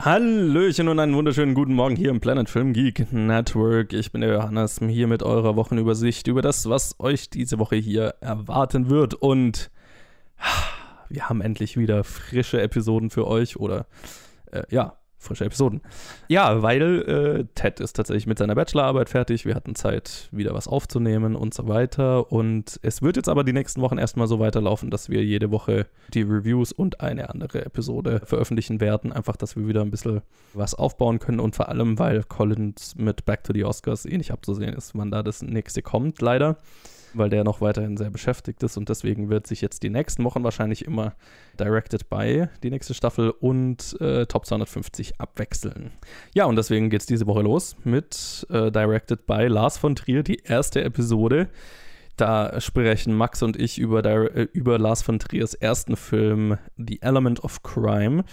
Hallöchen und einen wunderschönen guten Morgen hier im Planet Film Geek Network. Ich bin der Johannes, hier mit eurer Wochenübersicht über das, was euch diese Woche hier erwarten wird. Und wir haben endlich wieder frische Episoden für euch oder äh, ja, frische Episoden. Ja, weil äh, Ted ist tatsächlich mit seiner Bachelorarbeit fertig. Wir hatten Zeit, wieder was aufzunehmen und so weiter. Und es wird jetzt aber die nächsten Wochen erstmal so weiterlaufen, dass wir jede Woche die Reviews und eine andere Episode veröffentlichen werden. Einfach, dass wir wieder ein bisschen was aufbauen können und vor allem, weil Collins mit Back to the Oscars eh nicht abzusehen ist, wann da das nächste kommt, leider weil der noch weiterhin sehr beschäftigt ist und deswegen wird sich jetzt die nächsten Wochen wahrscheinlich immer Directed by die nächste Staffel und äh, Top 250 abwechseln. Ja, und deswegen geht es diese Woche los mit äh, Directed by Lars von Trier, die erste Episode. Da sprechen Max und ich über, äh, über Lars von Triers ersten Film The Element of Crime.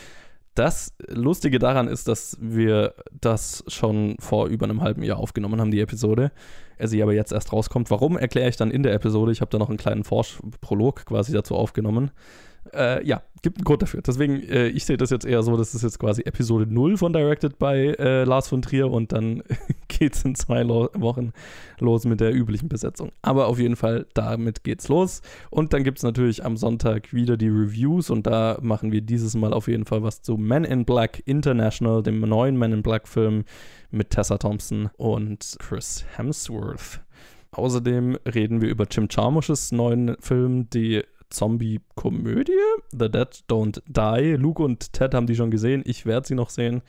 Das Lustige daran ist, dass wir das schon vor über einem halben Jahr aufgenommen haben, die Episode. Er sie aber jetzt erst rauskommt. Warum, erkläre ich dann in der Episode. Ich habe da noch einen kleinen Forsch-Prolog quasi dazu aufgenommen. Äh, ja, gibt einen Grund dafür. Deswegen, äh, ich sehe das jetzt eher so, das ist jetzt quasi Episode 0 von Directed by äh, Lars von Trier und dann geht es in zwei Lo Wochen los mit der üblichen Besetzung. Aber auf jeden Fall, damit geht's los. Und dann gibt es natürlich am Sonntag wieder die Reviews und da machen wir dieses Mal auf jeden Fall was zu Men in Black International, dem neuen Men in Black Film mit Tessa Thompson und Chris Hemsworth. Außerdem reden wir über Jim Jarmusches neuen Film, die Zombie-Komödie. The Dead Don't Die. Luke und Ted haben die schon gesehen. Ich werde sie noch sehen.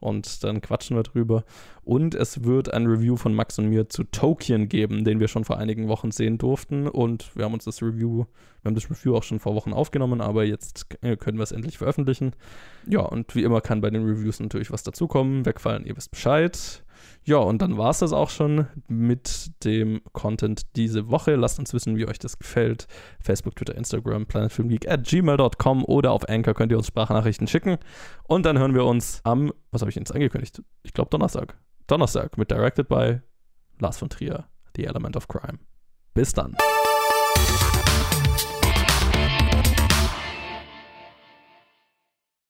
Und dann quatschen wir drüber. Und es wird ein Review von Max und mir zu Tokien geben, den wir schon vor einigen Wochen sehen durften. Und wir haben uns das Review, wir haben das Review auch schon vor Wochen aufgenommen, aber jetzt äh, können wir es endlich veröffentlichen. Ja, und wie immer kann bei den Reviews natürlich was dazukommen. Wegfallen, ihr wisst Bescheid. Ja, und dann war es das auch schon mit dem Content diese Woche. Lasst uns wissen, wie euch das gefällt. Facebook, Twitter, Instagram, planetfilmgeek at gmail.com oder auf Anchor könnt ihr uns Sprachnachrichten schicken. Und dann hören wir uns am, was habe ich jetzt angekündigt? Ich glaube Donnerstag. Donnerstag mit Directed by Lars von Trier, The Element of Crime. Bis dann.